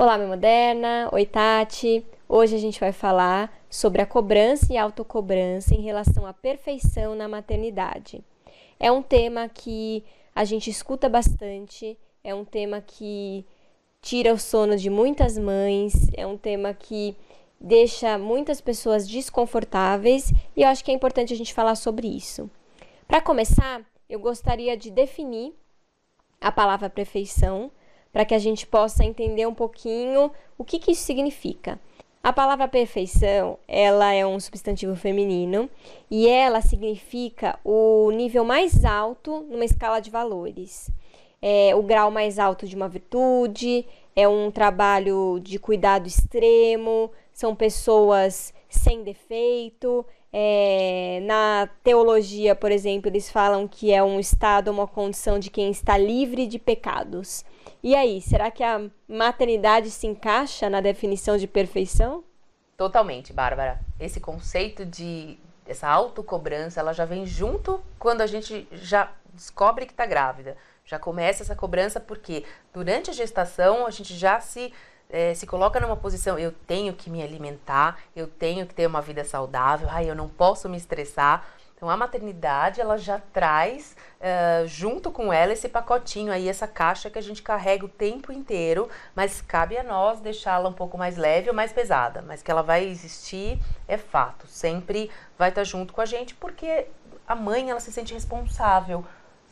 Olá, Mãe Moderna. Oi, Tati. Hoje a gente vai falar sobre a cobrança e autocobrança em relação à perfeição na maternidade. É um tema que a gente escuta bastante, é um tema que tira o sono de muitas mães, é um tema que deixa muitas pessoas desconfortáveis e eu acho que é importante a gente falar sobre isso. Para começar, eu gostaria de definir a palavra perfeição para que a gente possa entender um pouquinho o que, que isso significa. A palavra perfeição, ela é um substantivo feminino e ela significa o nível mais alto numa escala de valores. É o grau mais alto de uma virtude, é um trabalho de cuidado extremo, são pessoas sem defeito. É, na teologia, por exemplo, eles falam que é um estado, uma condição de quem está livre de pecados. E aí, será que a maternidade se encaixa na definição de perfeição? Totalmente, Bárbara. Esse conceito de essa autocobrança, ela já vem junto quando a gente já descobre que está grávida. Já começa essa cobrança porque durante a gestação a gente já se é, se coloca numa posição, eu tenho que me alimentar, eu tenho que ter uma vida saudável, ai, eu não posso me estressar. Então a maternidade ela já traz uh, junto com ela esse pacotinho aí, essa caixa que a gente carrega o tempo inteiro, mas cabe a nós deixá-la um pouco mais leve ou mais pesada, mas que ela vai existir é fato, sempre vai estar junto com a gente porque a mãe ela se sente responsável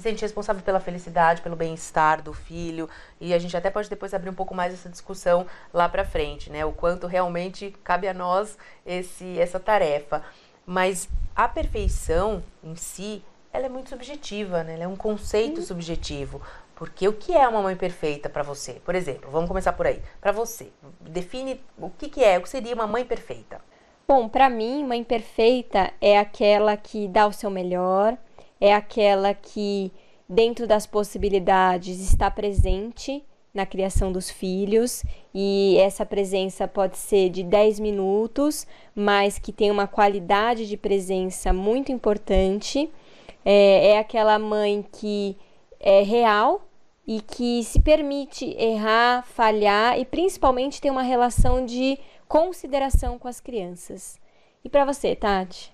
se sente responsável pela felicidade, pelo bem-estar do filho, e a gente até pode depois abrir um pouco mais essa discussão lá para frente, né? O quanto realmente cabe a nós esse essa tarefa. Mas a perfeição em si, ela é muito subjetiva, né? Ela é um conceito subjetivo. Porque o que é uma mãe perfeita para você? Por exemplo, vamos começar por aí. Para você, define o que, que é, o que seria uma mãe perfeita. Bom, para mim, mãe perfeita é aquela que dá o seu melhor, é aquela que, dentro das possibilidades, está presente na criação dos filhos e essa presença pode ser de 10 minutos, mas que tem uma qualidade de presença muito importante. É, é aquela mãe que é real e que se permite errar, falhar e principalmente tem uma relação de consideração com as crianças. E para você, Tati?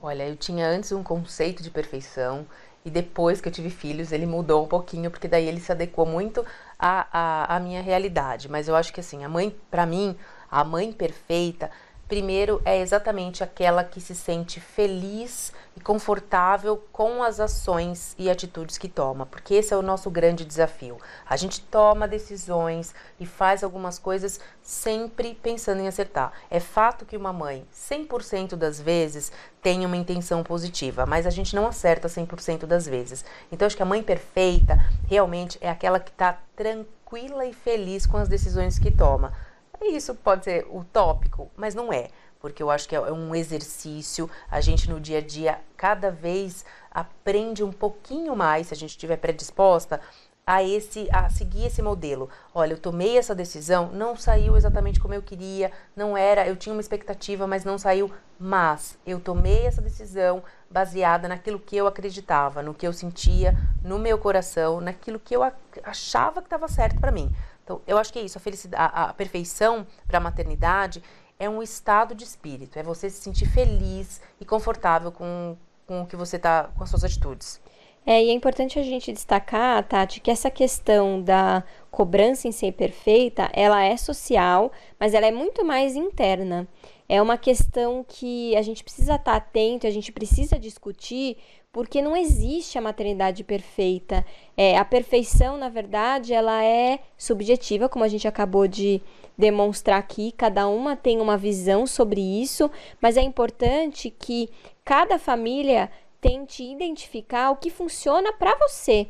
Olha, eu tinha antes um conceito de perfeição e depois que eu tive filhos ele mudou um pouquinho porque daí ele se adequou muito à, à, à minha realidade. Mas eu acho que assim, a mãe, para mim, a mãe perfeita Primeiro é exatamente aquela que se sente feliz e confortável com as ações e atitudes que toma, porque esse é o nosso grande desafio. A gente toma decisões e faz algumas coisas sempre pensando em acertar. É fato que uma mãe, 100% das vezes, tem uma intenção positiva, mas a gente não acerta 100% das vezes. Então, acho que a mãe perfeita realmente é aquela que está tranquila e feliz com as decisões que toma isso pode ser utópico, mas não é, porque eu acho que é um exercício. A gente no dia a dia cada vez aprende um pouquinho mais, se a gente estiver predisposta a esse a seguir esse modelo. Olha, eu tomei essa decisão, não saiu exatamente como eu queria, não era, eu tinha uma expectativa, mas não saiu, mas eu tomei essa decisão baseada naquilo que eu acreditava, no que eu sentia, no meu coração, naquilo que eu achava que estava certo para mim. Então, eu acho que é isso, a, felicidade, a, a perfeição para a maternidade é um estado de espírito, é você se sentir feliz e confortável com, com o que você está, com as suas atitudes. É, e é importante a gente destacar, Tati, que essa questão da cobrança em ser perfeita, ela é social, mas ela é muito mais interna. É uma questão que a gente precisa estar atento, a gente precisa discutir, porque não existe a maternidade perfeita. É, a perfeição, na verdade, ela é subjetiva, como a gente acabou de demonstrar aqui, cada uma tem uma visão sobre isso, mas é importante que cada família tente identificar o que funciona para você.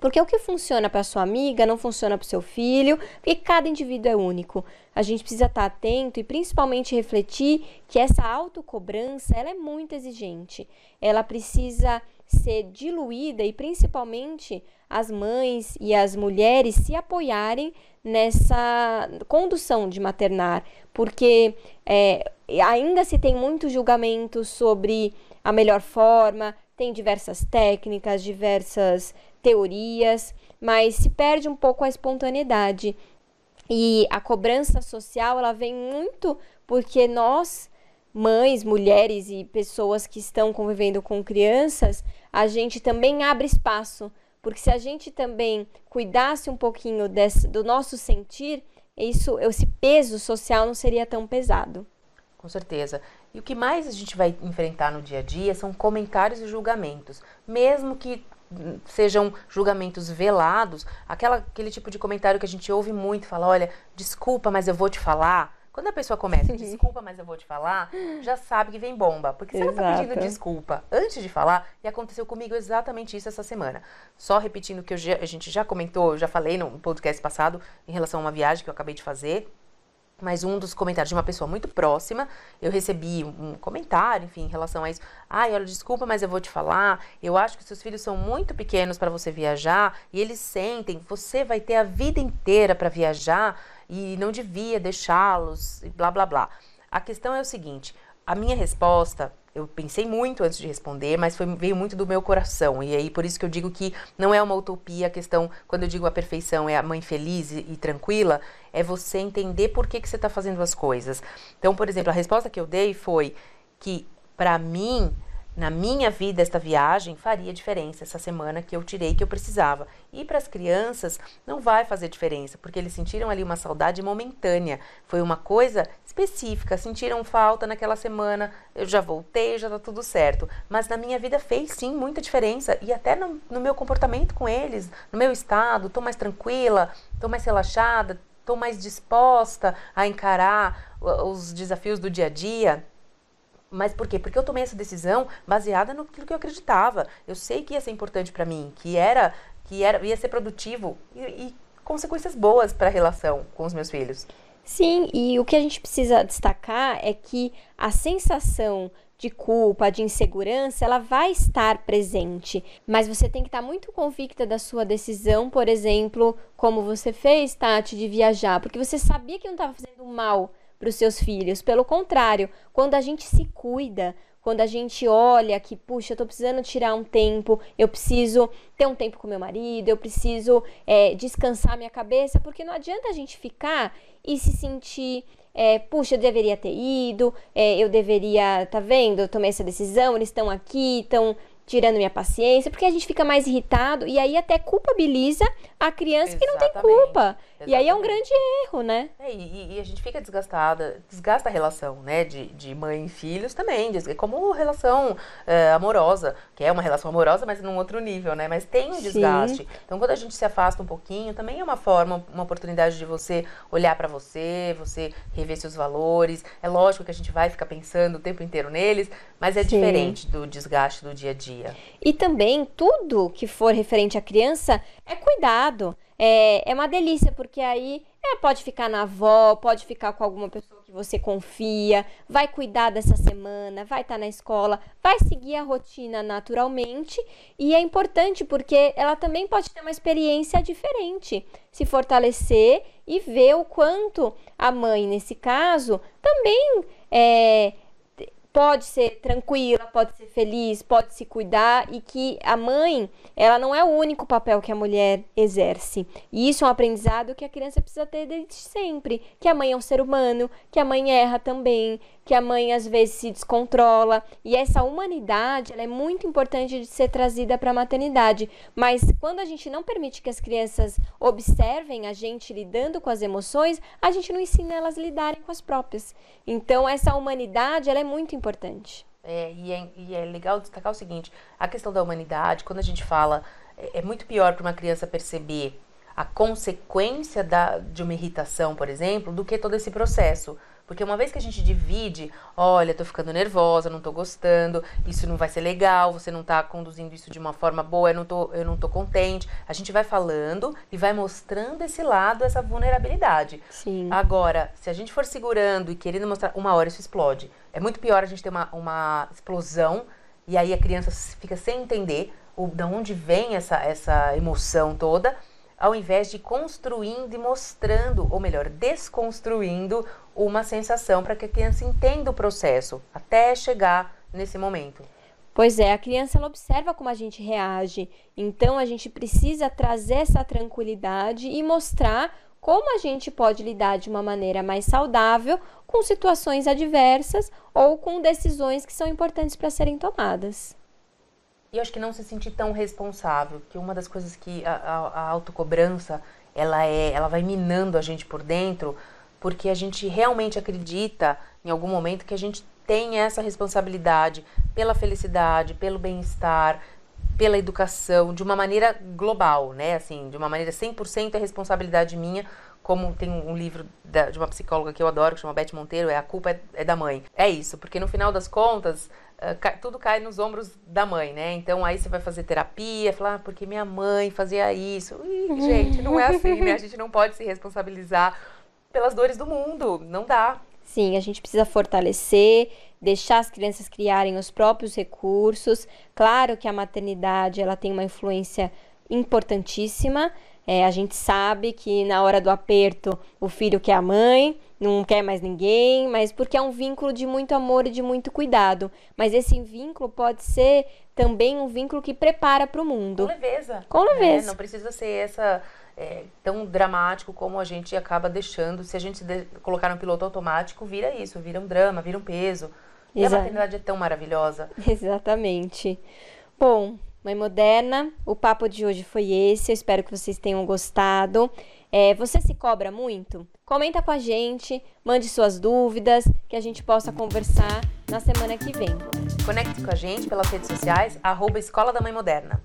Porque o que funciona para sua amiga não funciona para o seu filho, porque cada indivíduo é único. A gente precisa estar atento e principalmente refletir que essa autocobrança ela é muito exigente. Ela precisa ser diluída e principalmente as mães e as mulheres se apoiarem nessa condução de maternar, porque é, ainda se tem muito julgamento sobre a melhor forma, tem diversas técnicas, diversas teorias, mas se perde um pouco a espontaneidade. E a cobrança social, ela vem muito porque nós, mães, mulheres e pessoas que estão convivendo com crianças, a gente também abre espaço, porque se a gente também cuidasse um pouquinho desse, do nosso sentir, isso, esse peso social não seria tão pesado. Com certeza. E o que mais a gente vai enfrentar no dia a dia são comentários e julgamentos, mesmo que sejam julgamentos velados, aquela, aquele tipo de comentário que a gente ouve muito, fala, olha, desculpa, mas eu vou te falar. Quando a pessoa começa, desculpa, mas eu vou te falar, já sabe que vem bomba. Porque se ela tá pedindo desculpa antes de falar, e aconteceu comigo exatamente isso essa semana. Só repetindo o que já, a gente já comentou, eu já falei no podcast passado, em relação a uma viagem que eu acabei de fazer, mas um dos comentários de uma pessoa muito próxima, eu recebi um comentário, enfim, em relação a isso. Ai, olha, desculpa, mas eu vou te falar. Eu acho que seus filhos são muito pequenos para você viajar e eles sentem, você vai ter a vida inteira para viajar e não devia deixá-los e blá blá blá. A questão é o seguinte: a minha resposta eu pensei muito antes de responder, mas foi, veio muito do meu coração. E aí, por isso que eu digo que não é uma utopia a questão, quando eu digo a perfeição é a mãe feliz e, e tranquila, é você entender por que, que você está fazendo as coisas. Então, por exemplo, a resposta que eu dei foi que, para mim, na minha vida, esta viagem faria diferença essa semana que eu tirei que eu precisava. E para as crianças não vai fazer diferença, porque eles sentiram ali uma saudade momentânea. Foi uma coisa específica, sentiram falta naquela semana, eu já voltei, já tá tudo certo. Mas na minha vida fez sim muita diferença e até no, no meu comportamento com eles, no meu estado, tô mais tranquila, tô mais relaxada, tô mais disposta a encarar os desafios do dia a dia. Mas por quê? Porque eu tomei essa decisão baseada no que eu acreditava. Eu sei que ia ser importante para mim, que era que era ia ser produtivo e, e consequências boas para a relação com os meus filhos. Sim, e o que a gente precisa destacar é que a sensação de culpa, de insegurança, ela vai estar presente, mas você tem que estar muito convicta da sua decisão, por exemplo, como você fez, Tati, de viajar, porque você sabia que não estava fazendo mal para os seus filhos. Pelo contrário, quando a gente se cuida, quando a gente olha que, puxa, eu tô precisando tirar um tempo, eu preciso ter um tempo com meu marido, eu preciso é, descansar minha cabeça, porque não adianta a gente ficar e se sentir. É, puxa, eu deveria ter ido, é, eu deveria, tá vendo? Eu tomei essa decisão, eles estão aqui, estão tirando minha paciência, porque a gente fica mais irritado e aí até culpabiliza a criança Exatamente. que não tem culpa. Exatamente. E aí é um grande erro, né? É, e, e, a gente fica desgastada, desgasta a relação, né, de, de mãe e filhos também, é como relação é, amorosa, que é uma relação amorosa, mas num outro nível, né, mas tem um desgaste. Sim. Então, quando a gente se afasta um pouquinho, também é uma forma, uma oportunidade de você olhar para você, você rever seus valores. É lógico que a gente vai ficar pensando o tempo inteiro neles, mas é Sim. diferente do desgaste do dia a dia. E também, tudo que for referente à criança é cuidado. É, é uma delícia, porque aí é, pode ficar na avó, pode ficar com alguma pessoa que você confia, vai cuidar dessa semana, vai estar tá na escola, vai seguir a rotina naturalmente. E é importante porque ela também pode ter uma experiência diferente, se fortalecer e ver o quanto a mãe, nesse caso, também é, pode ser tranquila, pode ser feliz, pode se cuidar e que a mãe, ela não é o único papel que a mulher exerce. E isso é um aprendizado que a criança precisa ter desde sempre, que a mãe é um ser humano, que a mãe erra também, que a mãe às vezes se descontrola e essa humanidade é muito importante de ser trazida para a maternidade. Mas quando a gente não permite que as crianças observem a gente lidando com as emoções, a gente não ensina elas a lidarem com as próprias. Então essa humanidade é muito importante. É, e, é, e é legal destacar o seguinte: a questão da humanidade, quando a gente fala, é, é muito pior para uma criança perceber a consequência da, de uma irritação, por exemplo, do que todo esse processo. Porque uma vez que a gente divide, olha, tô ficando nervosa, não tô gostando, isso não vai ser legal, você não tá conduzindo isso de uma forma boa, eu não tô, eu não tô contente. A gente vai falando e vai mostrando esse lado, essa vulnerabilidade. Sim. Agora, se a gente for segurando e querendo mostrar, uma hora isso explode. É muito pior a gente ter uma, uma explosão e aí a criança fica sem entender o, de onde vem essa, essa emoção toda ao invés de construindo e mostrando, ou melhor, desconstruindo uma sensação para que a criança entenda o processo até chegar nesse momento. Pois é, a criança ela observa como a gente reage, então a gente precisa trazer essa tranquilidade e mostrar como a gente pode lidar de uma maneira mais saudável com situações adversas ou com decisões que são importantes para serem tomadas. E acho que não se sentir tão responsável, que uma das coisas que a, a, a autocobrança, ela é, ela vai minando a gente por dentro, porque a gente realmente acredita em algum momento que a gente tem essa responsabilidade pela felicidade, pelo bem-estar, pela educação, de uma maneira global, né? Assim, de uma maneira 100% é responsabilidade minha, como tem um livro da, de uma psicóloga que eu adoro, que chama Beth Monteiro, é A Culpa é, é da Mãe. É isso, porque no final das contas, cai, tudo cai nos ombros da mãe, né? Então aí você vai fazer terapia, falar, ah, porque minha mãe fazia isso. Gente, não é assim, né? A gente não pode se responsabilizar pelas dores do mundo, não dá. Sim, a gente precisa fortalecer, deixar as crianças criarem os próprios recursos. Claro que a maternidade ela tem uma influência importantíssima, é, a gente sabe que na hora do aperto o filho quer a mãe, não quer mais ninguém, mas porque é um vínculo de muito amor e de muito cuidado. Mas esse vínculo pode ser também um vínculo que prepara para o mundo. Com leveza. Com leveza. É, não precisa ser essa é, tão dramático como a gente acaba deixando. Se a gente de colocar no piloto automático, vira isso, vira um drama, vira um peso. E a maternidade é tão maravilhosa. Exatamente. Bom, Mãe Moderna, o papo de hoje foi esse. Eu espero que vocês tenham gostado. É, você se cobra muito? Comenta com a gente, mande suas dúvidas, que a gente possa conversar na semana que vem. Conecte com a gente pelas redes sociais, arroba Escola da Mãe Moderna.